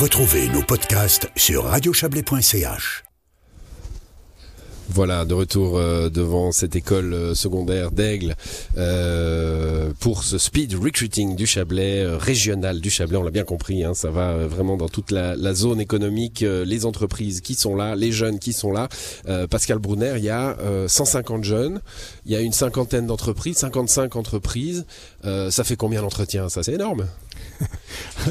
Retrouvez nos podcasts sur radiochablais.ch. Voilà, de retour euh, devant cette école euh, secondaire d'Aigle euh, pour ce speed recruiting du Chablais, régional du Chablais, on l'a bien compris, hein, ça va vraiment dans toute la, zone économique, les entreprises qui sont là, les jeunes qui sont là. Pascal Brunner, il y a euh, 150 jeunes, il y a une cinquantaine d'entreprises, 55 entreprises. Ça fait combien d'entretiens Ça, c'est énorme.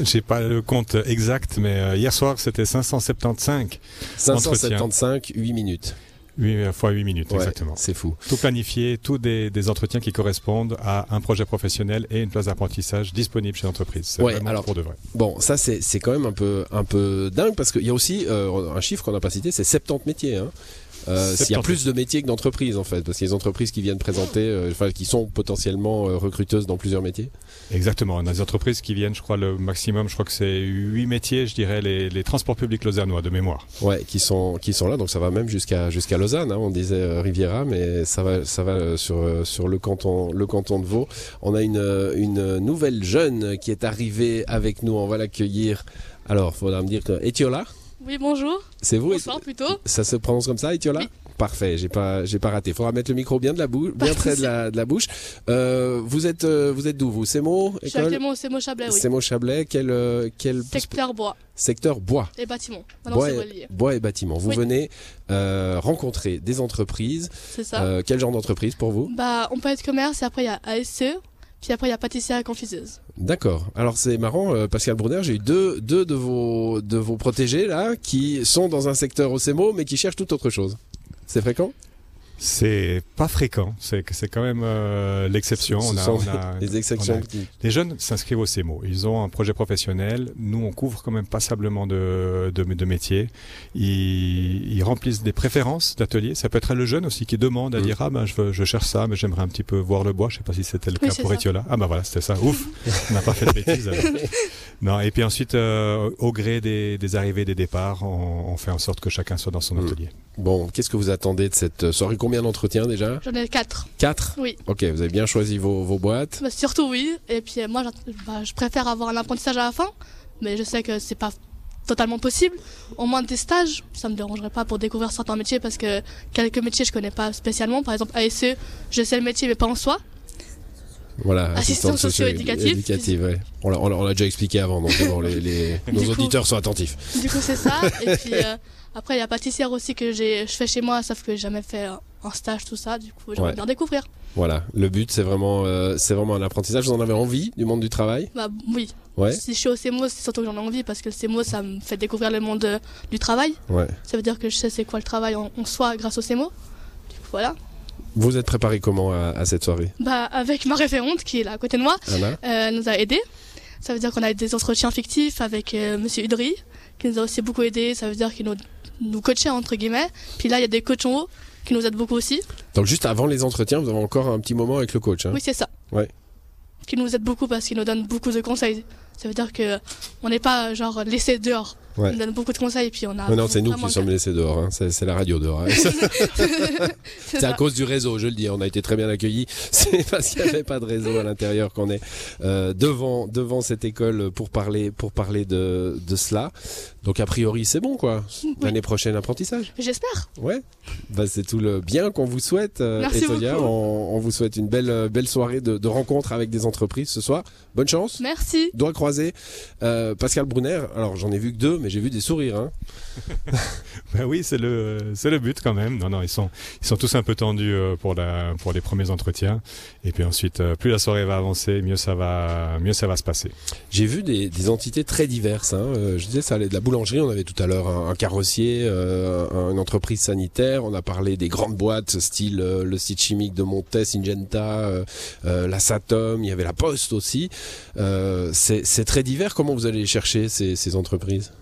J'ai pas le compte exact, mais euh, hier soir c'était 575. 575, 8 minutes. 8 fois 8 minutes, Ouais, exactement. C'est fou. Tout planifié, tous des, des entretiens qui correspondent à un projet professionnel et une place d'apprentissage disponible chez l'entreprise. C'est Ouais, alors- pour de vrai. Bon, ça c'est c'est quand même un peu un peu dingue parce qu'il y a aussi euh, un chiffre qu'on n'a pas cité, c'est 70 métiers. Hein. Euh, il y a 70 plus de métiers que d'entreprises en fait, parce qu'il y a des entreprises qui viennent présenter, euh, enfin qui sont potentiellement euh, recruteuses dans plusieurs métiers. Exactement. On a des entreprises qui viennent, je crois, le maximum, je crois que c'est 8 métiers, je dirais, les, les transports publics lausannois de mémoire. Ouais, qui sont qui sont là, donc ça va même jusqu'à jusqu'à Lausanne. Hein, on disait euh, Riviera, mais ça va ça va sur sur le canton le canton de Vaud. On a une une nouvelle jeune qui est arrivée avec nous. On va l'accueillir. Alors, faudra me dire que Etiola, Oui, bonjour. c'est vous Bonsoir plutôt. Ça se prononce comme ça, Etiola Oui. Parfait, j'ai pas, j'ai pas raté. Faudra mettre le micro bien de la bouche, bien près de la, de la bouche. Euh, vous êtes, euh, vous êtes d'où vous? C'est mon école? au CEMO Chablais, oui. C'est mon Chablais. Quel, euh, quel Secteur bois secteur bois. et bâtiment. Bois c'est et, relié. bois et bâtiment. Vous Oui. venez euh, rencontrer des entreprises. C'est ça. Euh, quel genre d'entreprise pour vous? Bah, on peut être commerce et après il y a ASCE. Puis après il y a pâtissière confiseuse. D'accord. Alors c'est marrant, euh, Pascal Brunner, j'ai eu deux, deux de vos, de vos protégés là qui sont dans un secteur au CEMO mais qui cherchent tout autre chose. C'est fréquent? C'est pas fréquent, c'est c'est quand même euh, l'exception. Ce On a, sont on a- les exceptions. on a- Les jeunes s'inscrivent au CEMO. Ils ont un projet professionnel. Nous, on couvre quand même passablement de, de, de métiers. Ils, ils remplissent des préférences d'ateliers. Ça peut être le jeune aussi qui demande à Mm. dire ah ben je, veux- je cherche ça, mais j'aimerais un petit peu voir le bois. Je sais pas si c'était le Oui, cas pour ça. Etiola. Ah ben voilà, c'était ça. Ouf, on n'a pas fait de bêtises. alors. Non. Et puis ensuite, euh, au gré des, des arrivées, des départs, on, on fait en sorte que chacun soit dans son Mm. atelier. Bon, qu'est-ce que vous attendez de cette soirée? Combien d'entretiens déjà? J'en ai quatre. Quatre? Oui. Ok, vous avez bien choisi vos, vos boîtes. Bah, surtout oui. Et puis euh, moi, bah, je préfère avoir un apprentissage à la fin. Mais je sais que c'est pas totalement possible. Au moins des stages, ça me dérangerait pas pour découvrir certains métiers parce que quelques métiers je connais pas spécialement. Par exemple, ASE, je sais le métier mais pas en soi. Voilà, Assistante socio-éducative. éducative, ouais. On l'a- on déjà expliqué avant, donc bon, les, les- nos coup- auditeurs sont attentifs. Du coup, c'est ça. Et puis euh, après, il y a pâtissière aussi que j'ai, je fais chez moi, sauf que j'ai jamais fait un stage, tout ça. Du coup, j'aimerais bien découvrir. Voilà, le but c'est vraiment, euh, c'est vraiment un apprentissage. Vous en avez envie du monde du travail? Bah oui. Ouais. Si je suis au CEMO, c'est surtout que j'en ai envie parce que le CEMO, ça me fait découvrir le monde euh, du travail. Ouais. Ça veut dire que je sais c'est quoi le travail en, en soi grâce au CEMO. Du coup, voilà. Vous êtes préparé comment à, à cette soirée? Bah avec ma référente qui est là à côté de moi, Anna euh, elle nous a aidés. Ça veut dire qu'on a eu des entretiens fictifs avec euh, Monsieur Udry, qui nous a aussi beaucoup aidés. Ça veut dire qu'il nous, nous coachait entre guillemets. Puis là, il y a des coachs en haut qui nous aident beaucoup aussi. Donc juste avant les entretiens, vous avez encore un petit moment avec le coach. Hein? Oui, c'est ça. Ouais. Qui nous aide beaucoup parce qu'il nous donne beaucoup de conseils. Ça veut dire que on n'est pas genre laissé dehors. Ouais. Il donne beaucoup de conseils et puis on a. Mais non, c'est nous qui sommes laissés dehors. Hein. C'est la radio dehors. hein. C'est à cause du réseau, je le dis. On a été très bien accueillis. C'est parce qu'il n'y avait pas de réseau à l'intérieur qu'on est euh, devant devant cette école pour parler pour parler de de cela. Donc a priori c'est bon quoi. L'année prochaine apprentissage. J'espère. Ouais. Bah, c'est tout le bien qu'on vous souhaite, euh, Merci beaucoup. On, on vous souhaite une belle euh, belle soirée de, de rencontres avec des entreprises ce soir. Bonne chance. Merci. Doigt croisé. Euh, Pascal Brunner. Alors j'en ai vu que deux, mais j'ai vu des sourires. Hein. Ben oui, c'est le c'est le but quand même. Non non, ils sont ils sont tous un peu tendus euh, pour la pour les premiers entretiens. Et puis ensuite, euh, plus la soirée va avancer, mieux ça va mieux ça va se passer. J'ai vu des, des entités très diverses. Hein. Euh, je disais, ça allait de la boulangerie, on avait tout à l'heure un, un carrossier, euh, un- une entreprise sanitaire, on a parlé des grandes boîtes, style euh, le site chimique de Montes, Syngenta, euh, la Satom, il y avait la Poste aussi. C'est c'est très divers. Comment vous allez chercher ces, ces entreprises?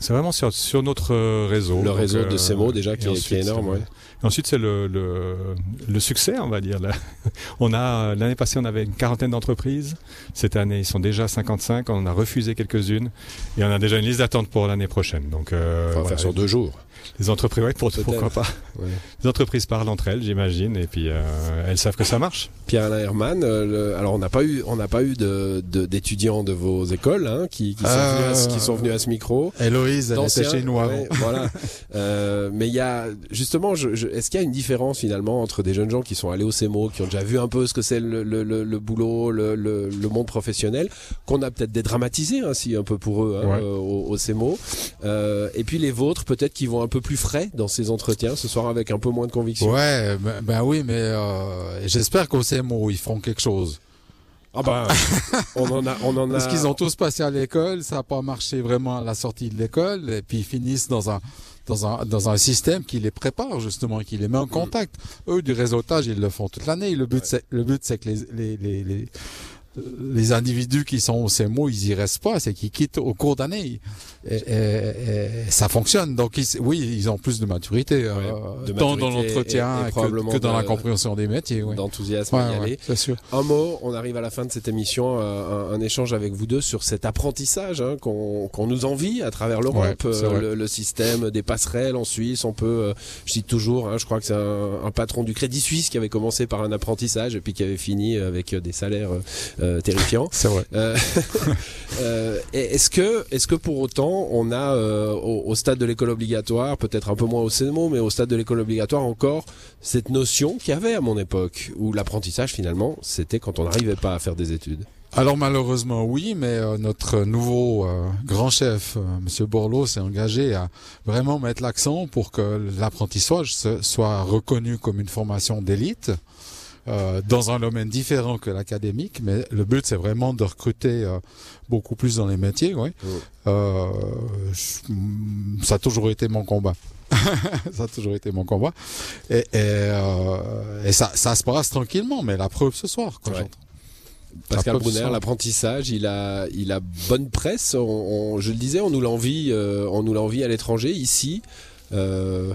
C'est vraiment sur, sur notre réseau. Le réseau de euh, CMO déjà qui est, qui est énorme. ouais. Et Ensuite, c'est le, le, le succès, on va dire. Là. On a l'année passée, on avait une quarantaine d'entreprises. Cette année, ils sont déjà 55. On en a refusé quelques-unes et on a déjà une liste d'attente pour l'année prochaine. Donc, euh, On va voilà, faire sur deux jours. les entreprises, ouais, pour, pourquoi pas. Ouais. Les entreprises parlent entre elles, j'imagine, et puis euh, elles savent que ça marche. Pierre-Alain Herman, euh, le- alors on n'a pas eu, on n'a pas eu de, de- d'étudiants de vos écoles hein, qui, qui, sont Euh, venus à, ce- qui sont venus à ce micro. Héloïse, elle était chez nous avant. ouais, voilà. Euh, mais il y a justement, je, je- est-ce qu'il y a une différence finalement entre des jeunes gens qui sont allés au CEMO, qui ont déjà vu un peu ce que c'est le, le, le, le boulot, le, monde professionnel, qu'on a peut-être dédramatisé ainsi un peu pour eux hein, Ouais. euh, au, au CEMO, euh, et puis les vôtres peut-être qui vont un peu plus frais dans ces entretiens ce soir avec un peu moins de conviction? Ouais, ben, ben oui, mais euh, j'espère qu'au CMO, ils feront quelque chose. Ah bah, on en a, on en a. Parce qu'ils ont tous passé à l'école, ça n'a pas marché vraiment à la sortie de l'école, et puis ils finissent dans un dans un dans un système qui les prépare justement, qui les met en contact. Eux, du réseautage, ils le font toute l'année. Le but, c'est le but, c'est que les les les, les les individus qui sont au CMO, ils y restent pas, c'est qu'ils quittent au cours d'année. Et, et- et ça fonctionne. Donc ils- oui, ils ont plus de maturité, euh, de tant dans maturité l'entretien et que- dans la compréhension des métiers. Ouais. d'enthousiasme à y Ouais, aller. ouais, c'est sûr. Un mot, on arrive à la fin de cette émission, euh, un, un échange avec vous deux sur cet apprentissage hein, qu'on nous envie à travers l'Europe, euh, le, le système des passerelles en Suisse. On peut, je cite toujours, hein, je crois que c'est un, un patron du Crédit Suisse qui avait commencé par un apprentissage et puis qui avait fini avec des salaires euh, euh, terrifiants. C'est vrai. Euh, euh, est-ce que, est-ce que pour autant, on a au, au stade de l'école obligatoire, peut-être un peu moins au CNMO, mais au stade de l'école obligatoire encore cette notion qu'il y avait à mon époque, où l'apprentissage finalement, c'était quand on n'arrivait pas à faire des études? Alors malheureusement oui, mais euh, notre nouveau euh, grand chef, euh, Monsieur Borloo, s'est engagé à vraiment mettre l'accent pour que l'apprentissage soit reconnu comme une formation d'élite euh, dans un domaine différent que l'académique. Mais le but c'est vraiment de recruter euh, beaucoup plus dans les métiers. Oui. Mm. Euh, je- mm, ça a toujours été mon combat. ça a toujours été mon combat. Et, et, et ça, ça se passe tranquillement, mais la preuve ce soir. Quand Ouais. Pascal Brunner, l'apprentissage, il a, il a bonne presse. On, on- je le disais, on nous l'envie, on nous l'envie à l'étranger. Ici, euh,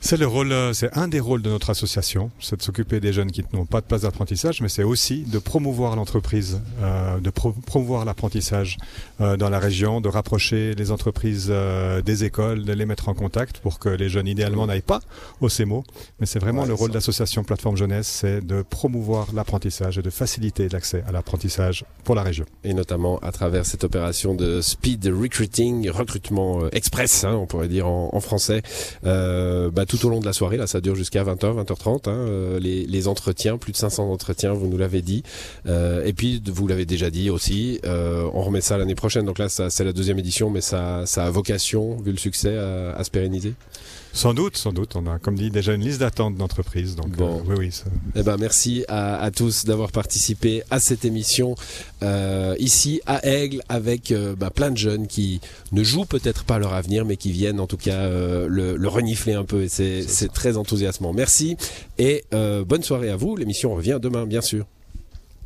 C'est le rôle, euh, c'est un des rôles de notre association, c'est de s'occuper des jeunes qui n'ont pas de place d'apprentissage, mais c'est aussi de promouvoir l'entreprise, euh, de pro- promouvoir l'apprentissage euh, dans la région, de rapprocher les entreprises euh, des écoles, de les mettre en contact pour que les jeunes idéalement n'aillent pas au CEMO. Mais c'est vraiment Ouais, le rôle de l'association Plateforme Jeunesse, c'est de promouvoir l'apprentissage et de faciliter l'accès à l'apprentissage pour la région. et notamment à travers cette opération de speed recruiting, recrutement express, hein, on pourrait dire en, en français, bah, tout au long de la soirée, là ça dure jusqu'à 20h, 20h30, hein, euh, les, les entretiens, plus de 500 entretiens, vous nous l'avez dit, Euh, et puis vous l'avez déjà dit aussi, euh, on remet ça l'année prochaine, donc là c'est la deuxième édition, mais ça, ça a vocation, vu le succès, à, à se pérenniser. Sans doute, sans doute, on a, comme dit, déjà une liste d'attente d'entreprises. Donc, Bon. euh, oui, oui. ça- Eh ben, merci à, à tous d'avoir participé à cette émission euh, ici à Aigle avec euh, bah, plein de jeunes qui ne jouent peut-être pas leur avenir mais qui viennent en tout cas le, le renifler un peu et c'est c'est très enthousiasmant. Merci et bonne soirée à vous. L'émission revient demain bien sûr.